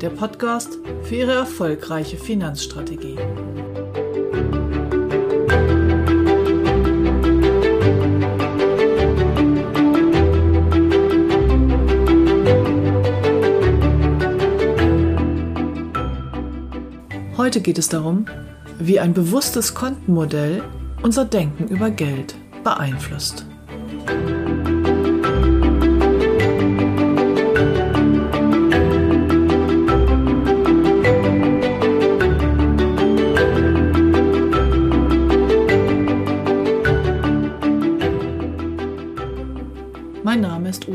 Der Podcast für Ihre erfolgreiche Finanzstrategie. Heute geht es darum, wie ein bewusstes Kontenmodell unser Denken über Geld beeinflusst.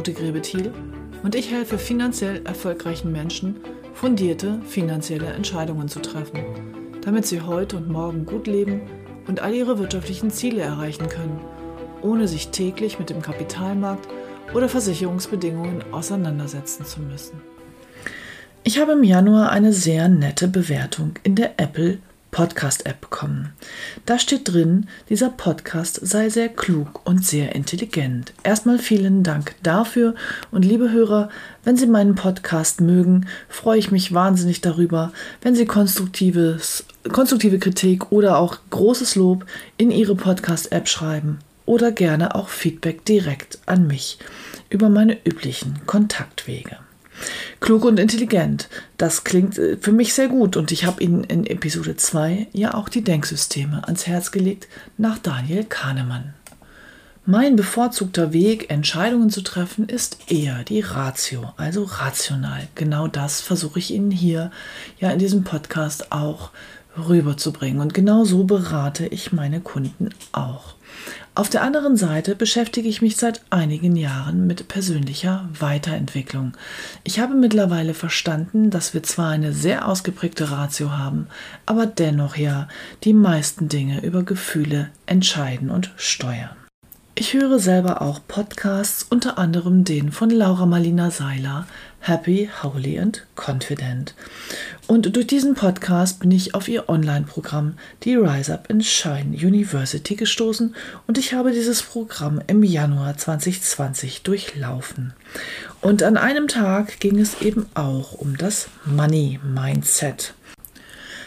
Ute Grebethiel und ich helfe finanziell erfolgreichen Menschen, fundierte finanzielle Entscheidungen zu treffen, damit sie heute und morgen gut leben und all ihre wirtschaftlichen Ziele erreichen können, ohne sich täglich mit dem Kapitalmarkt oder Versicherungsbedingungen auseinandersetzen zu müssen. Ich habe im Januar eine sehr nette Bewertung in der Apple Podcast-App bekommen. Da steht drin, dieser Podcast sei sehr klug und sehr intelligent. Erstmal vielen Dank dafür und liebe Hörer, wenn Sie meinen Podcast mögen, freue ich mich wahnsinnig darüber, wenn Sie konstruktives, konstruktive Kritik oder auch großes Lob in Ihre Podcast-App schreiben oder gerne auch Feedback direkt an mich über meine üblichen Kontaktwege. Klug und intelligent. Das klingt äh, für mich sehr gut und ich habe Ihnen in Episode 2 ja auch die Denksysteme ans Herz gelegt nach Daniel Kahnemann. Mein bevorzugter Weg, Entscheidungen zu treffen, ist eher die Ratio, also rational. Genau das versuche ich Ihnen hier ja in diesem Podcast auch rüberzubringen. Und genau so berate ich meine Kunden auch. Auf der anderen Seite beschäftige ich mich seit einigen Jahren mit persönlicher Weiterentwicklung. Ich habe mittlerweile verstanden, dass wir zwar eine sehr ausgeprägte Ratio haben, aber dennoch ja die meisten Dinge über Gefühle entscheiden und steuern. Ich höre selber auch Podcasts, unter anderem den von Laura Marlina Seiler, Happy, Holy and Confident. Und durch diesen Podcast bin ich auf ihr Online-Programm, die Rise Up and Shine University, gestoßen und ich habe dieses Programm im Januar 2020 durchlaufen. Und an einem Tag ging es eben auch um das Money Mindset.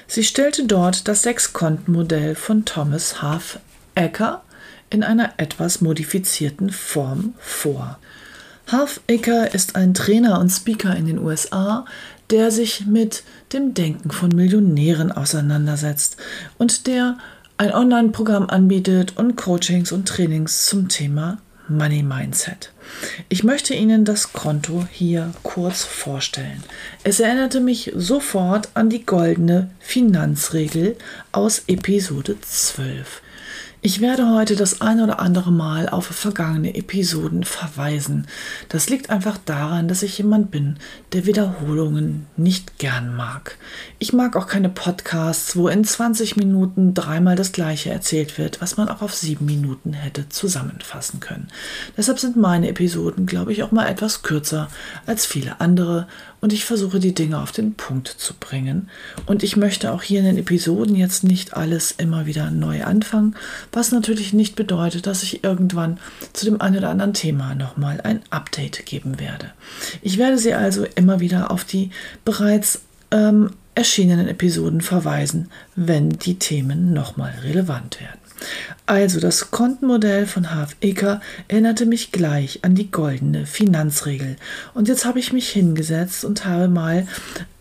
Sie stellte dort das Sechs-Konten-Modell von Thomas Half Ecker in einer etwas modifizierten Form vor. Halfaker ist ein Trainer und Speaker in den USA, der sich mit dem Denken von Millionären auseinandersetzt und der ein Online-Programm anbietet und Coachings und Trainings zum Thema Money Mindset. Ich möchte Ihnen das Konto hier kurz vorstellen. Es erinnerte mich sofort an die goldene Finanzregel aus Episode 12. Ich werde heute das ein oder andere Mal auf vergangene Episoden verweisen. Das liegt einfach daran, dass ich jemand bin, der Wiederholungen nicht gern mag. Ich mag auch keine Podcasts, wo in 20 Minuten dreimal das gleiche erzählt wird, was man auch auf sieben Minuten hätte zusammenfassen können. Deshalb sind meine Episoden, glaube ich, auch mal etwas kürzer als viele andere und ich versuche die Dinge auf den Punkt zu bringen. Und ich möchte auch hier in den Episoden jetzt nicht alles immer wieder neu anfangen, was natürlich nicht bedeutet, dass ich irgendwann zu dem einen oder anderen Thema nochmal ein Update geben werde. Ich werde Sie also immer wieder auf die bereits ähm, erschienenen Episoden verweisen, wenn die Themen nochmal relevant werden. Also das Kontenmodell von Half Ecker erinnerte mich gleich an die goldene Finanzregel. Und jetzt habe ich mich hingesetzt und habe mal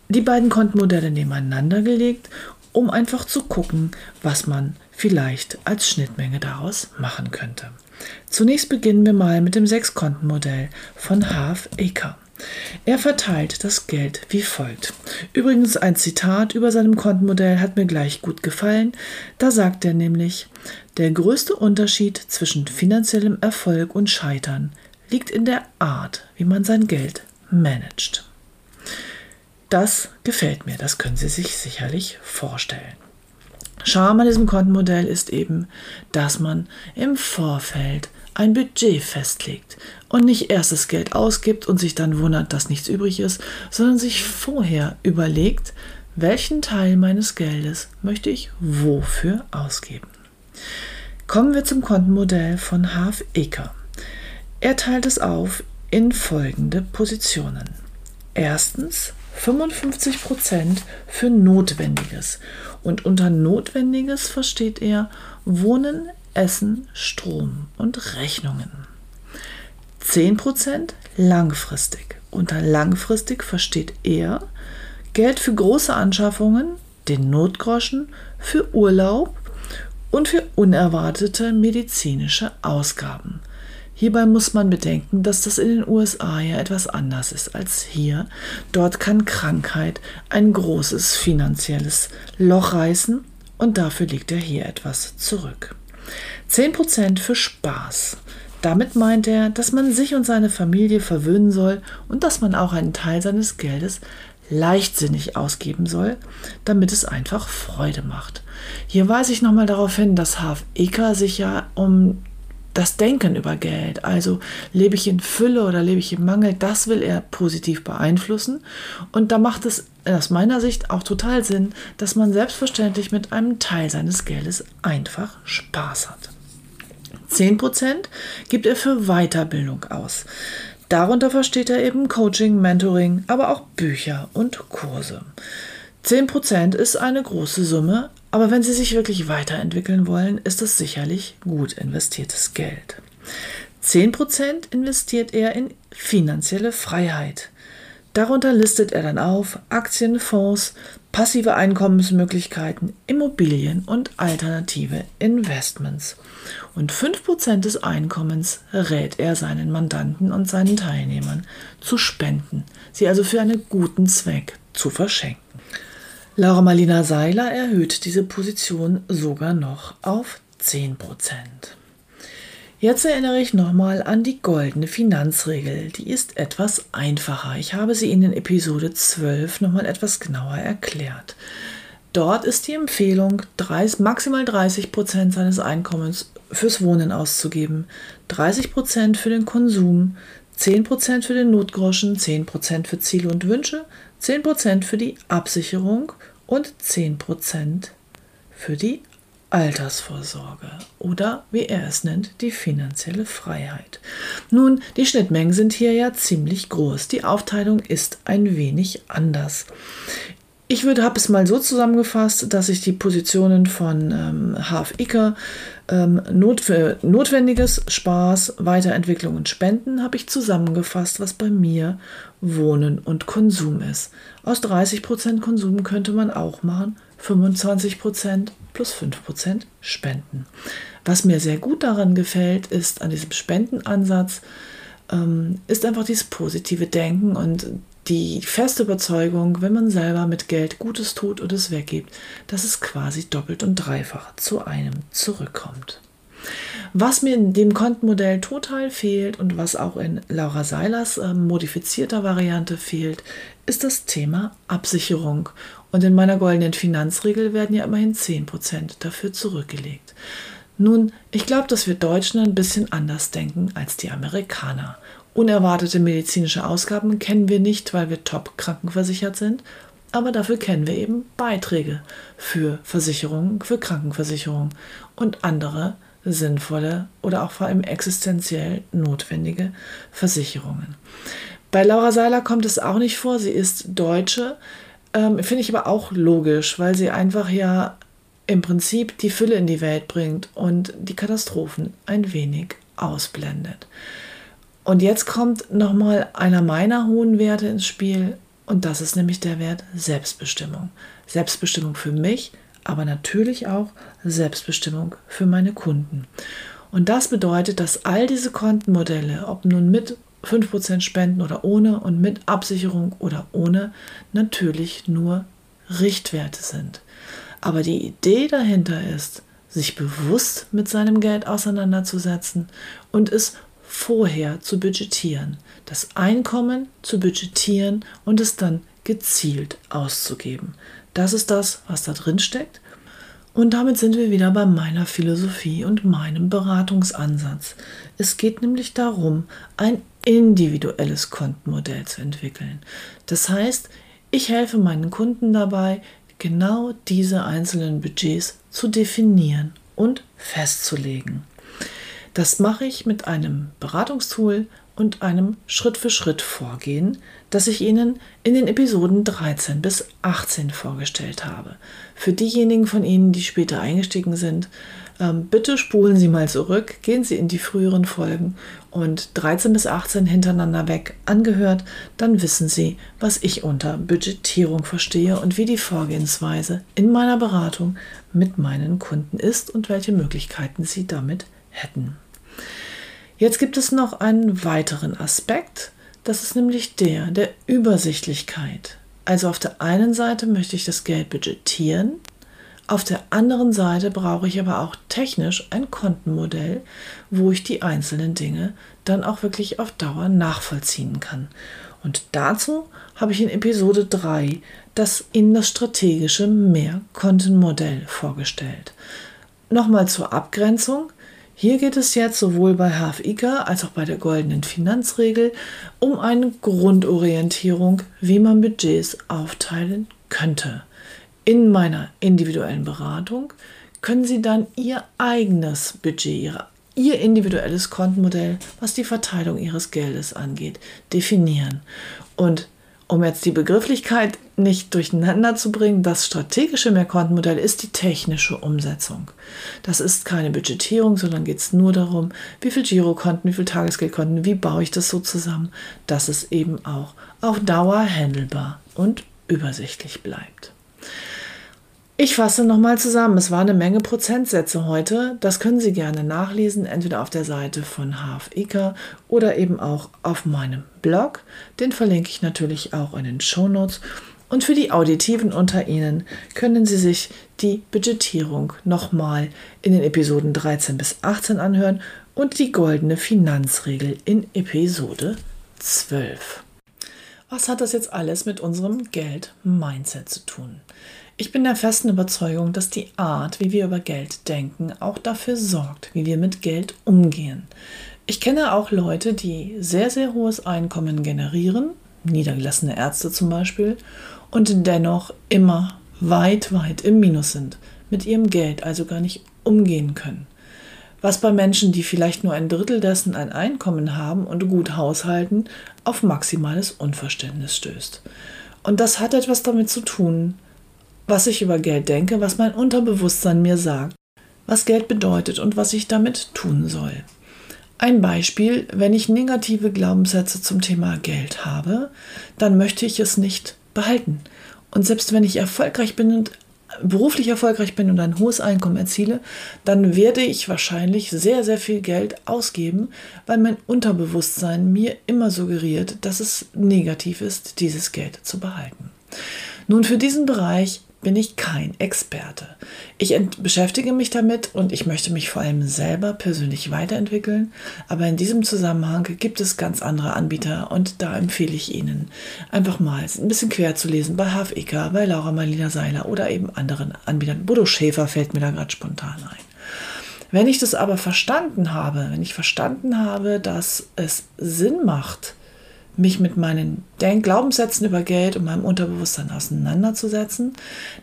die beiden Kontenmodelle nebeneinander gelegt um einfach zu gucken, was man vielleicht als Schnittmenge daraus machen könnte. Zunächst beginnen wir mal mit dem Sechskontenmodell von Half Acre. Er verteilt das Geld wie folgt. Übrigens ein Zitat über seinem Kontenmodell hat mir gleich gut gefallen. Da sagt er nämlich, der größte Unterschied zwischen finanziellem Erfolg und Scheitern liegt in der Art, wie man sein Geld managt. Das gefällt mir, das können Sie sich sicherlich vorstellen. Charme an diesem Kontenmodell ist eben, dass man im Vorfeld ein Budget festlegt und nicht erst das Geld ausgibt und sich dann wundert, dass nichts übrig ist, sondern sich vorher überlegt, welchen Teil meines Geldes möchte ich wofür ausgeben. Kommen wir zum Kontenmodell von Half Acre. Er teilt es auf in folgende Positionen. Erstens 55% für Notwendiges. Und unter Notwendiges versteht er Wohnen, Essen, Strom und Rechnungen. 10% langfristig. Unter langfristig versteht er Geld für große Anschaffungen, den Notgroschen, für Urlaub und für unerwartete medizinische Ausgaben. Hierbei muss man bedenken, dass das in den USA ja etwas anders ist als hier. Dort kann Krankheit ein großes finanzielles Loch reißen und dafür liegt er hier etwas zurück. 10% für Spaß. Damit meint er, dass man sich und seine Familie verwöhnen soll und dass man auch einen Teil seines Geldes leichtsinnig ausgeben soll, damit es einfach Freude macht. Hier weise ich nochmal darauf hin, dass Haf Eka sich ja um das Denken über Geld, also lebe ich in Fülle oder lebe ich im Mangel, das will er positiv beeinflussen. Und da macht es aus meiner Sicht auch total Sinn, dass man selbstverständlich mit einem Teil seines Geldes einfach Spaß hat. 10% gibt er für Weiterbildung aus. Darunter versteht er eben Coaching, Mentoring, aber auch Bücher und Kurse. 10% ist eine große Summe, aber wenn Sie sich wirklich weiterentwickeln wollen, ist das sicherlich gut investiertes Geld. 10% investiert er in finanzielle Freiheit. Darunter listet er dann auf Aktien, Fonds, passive Einkommensmöglichkeiten, Immobilien und alternative Investments. Und 5% des Einkommens rät er seinen Mandanten und seinen Teilnehmern zu spenden, sie also für einen guten Zweck zu verschenken. Laura Marlina Seiler erhöht diese Position sogar noch auf 10%. Jetzt erinnere ich nochmal an die goldene Finanzregel. Die ist etwas einfacher. Ich habe sie in Episode 12 nochmal etwas genauer erklärt. Dort ist die Empfehlung, 30, maximal 30% seines Einkommens fürs Wohnen auszugeben, 30% für den Konsum, 10% für den Notgroschen, 10% für Ziele und Wünsche, 10% für die Absicherung und 10% für die Altersvorsorge oder wie er es nennt, die finanzielle Freiheit. Nun, die Schnittmengen sind hier ja ziemlich groß. Die Aufteilung ist ein wenig anders. Ich habe es mal so zusammengefasst, dass ich die Positionen von ähm, Half Icker, ähm, Not Notwendiges, Spaß, Weiterentwicklung und Spenden, habe ich zusammengefasst, was bei mir Wohnen und Konsum ist. Aus 30% Konsum könnte man auch machen 25% plus 5% Spenden. Was mir sehr gut daran gefällt, ist an diesem Spendenansatz, ähm, ist einfach dieses positive Denken und die feste Überzeugung, wenn man selber mit Geld Gutes tut und es weggibt, dass es quasi doppelt und dreifach zu einem zurückkommt. Was mir in dem Kontenmodell total fehlt und was auch in Laura Seilers äh, modifizierter Variante fehlt, ist das Thema Absicherung. Und in meiner goldenen Finanzregel werden ja immerhin 10% dafür zurückgelegt. Nun, ich glaube, dass wir Deutschen ein bisschen anders denken als die Amerikaner. Unerwartete medizinische Ausgaben kennen wir nicht, weil wir top krankenversichert sind, aber dafür kennen wir eben Beiträge für Versicherungen, für Krankenversicherungen und andere sinnvolle oder auch vor allem existenziell notwendige Versicherungen. Bei Laura Seiler kommt es auch nicht vor, sie ist Deutsche, ähm, finde ich aber auch logisch, weil sie einfach ja im Prinzip die Fülle in die Welt bringt und die Katastrophen ein wenig ausblendet. Und jetzt kommt nochmal einer meiner hohen Werte ins Spiel und das ist nämlich der Wert Selbstbestimmung. Selbstbestimmung für mich, aber natürlich auch Selbstbestimmung für meine Kunden. Und das bedeutet, dass all diese Kontenmodelle, ob nun mit 5% Spenden oder ohne und mit Absicherung oder ohne, natürlich nur Richtwerte sind. Aber die Idee dahinter ist, sich bewusst mit seinem Geld auseinanderzusetzen und es vorher zu budgetieren, das Einkommen zu budgetieren und es dann gezielt auszugeben. Das ist das, was da drin steckt. Und damit sind wir wieder bei meiner Philosophie und meinem Beratungsansatz. Es geht nämlich darum, ein individuelles Kontenmodell zu entwickeln. Das heißt, ich helfe meinen Kunden dabei, genau diese einzelnen Budgets zu definieren und festzulegen. Das mache ich mit einem Beratungstool und einem Schritt-für-Schritt-Vorgehen, das ich Ihnen in den Episoden 13 bis 18 vorgestellt habe. Für diejenigen von Ihnen, die später eingestiegen sind, ähm, bitte spulen Sie mal zurück, gehen Sie in die früheren Folgen und 13 bis 18 hintereinander weg angehört, dann wissen Sie, was ich unter Budgetierung verstehe und wie die Vorgehensweise in meiner Beratung mit meinen Kunden ist und welche Möglichkeiten Sie damit hätten. Jetzt gibt es noch einen weiteren Aspekt, das ist nämlich der der Übersichtlichkeit. Also auf der einen Seite möchte ich das Geld budgetieren, auf der anderen Seite brauche ich aber auch technisch ein Kontenmodell, wo ich die einzelnen Dinge dann auch wirklich auf Dauer nachvollziehen kann. Und dazu habe ich in Episode 3 das Ihnen das strategische Mehrkontenmodell vorgestellt. Nochmal zur Abgrenzung. Hier geht es jetzt sowohl bei HFIKA als auch bei der goldenen Finanzregel um eine Grundorientierung, wie man Budgets aufteilen könnte. In meiner individuellen Beratung können Sie dann Ihr eigenes Budget, Ihr individuelles Kontenmodell, was die Verteilung Ihres Geldes angeht, definieren. Und um jetzt die Begrifflichkeit nicht durcheinander zu bringen, das strategische Mehrkontenmodell ist die technische Umsetzung. Das ist keine Budgetierung, sondern geht es nur darum, wie viel Girokonten, wie viel Tagesgeldkonten, wie baue ich das so zusammen, dass es eben auch auf Dauer handelbar und übersichtlich bleibt. Ich fasse nochmal zusammen. Es war eine Menge Prozentsätze heute. Das können Sie gerne nachlesen, entweder auf der Seite von HFIKA oder eben auch auf meinem Blog. Den verlinke ich natürlich auch in den Show Notes. Und für die Auditiven unter Ihnen können Sie sich die Budgetierung nochmal in den Episoden 13 bis 18 anhören und die goldene Finanzregel in Episode 12. Was hat das jetzt alles mit unserem Geld-Mindset zu tun? Ich bin der festen Überzeugung, dass die Art, wie wir über Geld denken, auch dafür sorgt, wie wir mit Geld umgehen. Ich kenne auch Leute, die sehr, sehr hohes Einkommen generieren, niedergelassene Ärzte zum Beispiel, und dennoch immer weit, weit im Minus sind, mit ihrem Geld also gar nicht umgehen können. Was bei Menschen, die vielleicht nur ein Drittel dessen ein Einkommen haben und gut haushalten, auf maximales Unverständnis stößt. Und das hat etwas damit zu tun, was ich über Geld denke, was mein Unterbewusstsein mir sagt, was Geld bedeutet und was ich damit tun soll. Ein Beispiel, wenn ich negative Glaubenssätze zum Thema Geld habe, dann möchte ich es nicht behalten. Und selbst wenn ich erfolgreich bin und beruflich erfolgreich bin und ein hohes Einkommen erziele, dann werde ich wahrscheinlich sehr, sehr viel Geld ausgeben, weil mein Unterbewusstsein mir immer suggeriert, dass es negativ ist, dieses Geld zu behalten. Nun, für diesen Bereich bin ich kein Experte. Ich beschäftige mich damit und ich möchte mich vor allem selber persönlich weiterentwickeln. Aber in diesem Zusammenhang gibt es ganz andere Anbieter und da empfehle ich Ihnen einfach mal ein bisschen quer zu lesen bei HFIKA, bei Laura Marlina Seiler oder eben anderen Anbietern. Bodo Schäfer fällt mir da gerade spontan ein. Wenn ich das aber verstanden habe, wenn ich verstanden habe, dass es Sinn macht, mich mit meinen Denk Glaubenssätzen über Geld und meinem Unterbewusstsein auseinanderzusetzen,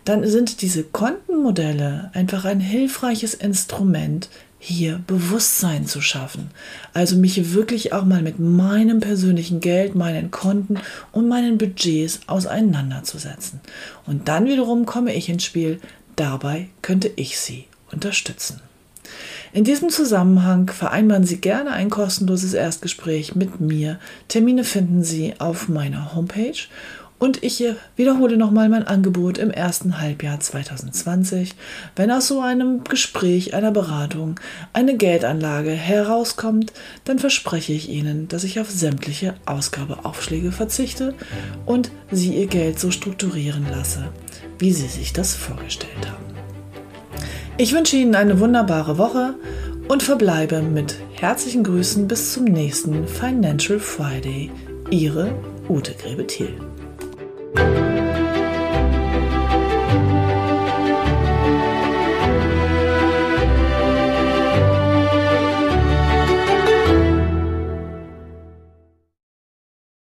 dann sind diese Kontenmodelle einfach ein hilfreiches Instrument, hier Bewusstsein zu schaffen. Also mich wirklich auch mal mit meinem persönlichen Geld, meinen Konten und meinen Budgets auseinanderzusetzen. Und dann wiederum komme ich ins Spiel. Dabei könnte ich Sie unterstützen. In diesem Zusammenhang vereinbaren Sie gerne ein kostenloses Erstgespräch mit mir. Termine finden Sie auf meiner Homepage Und ich wiederhole nochmal mein Angebot im ersten Halbjahr 2020. Wenn aus so einem Gespräch, einer Beratung, eine Geldanlage herauskommt, dann verspreche ich Ihnen, dass ich auf sämtliche Ausgabeaufschläge verzichte und Sie Ihr Geld so strukturieren lasse, wie Sie sich das vorgestellt haben. Ich wünsche Ihnen eine wunderbare Woche und verbleibe mit herzlichen Grüßen bis zum nächsten Financial Friday. Ihre Ute Grebe-Thiel.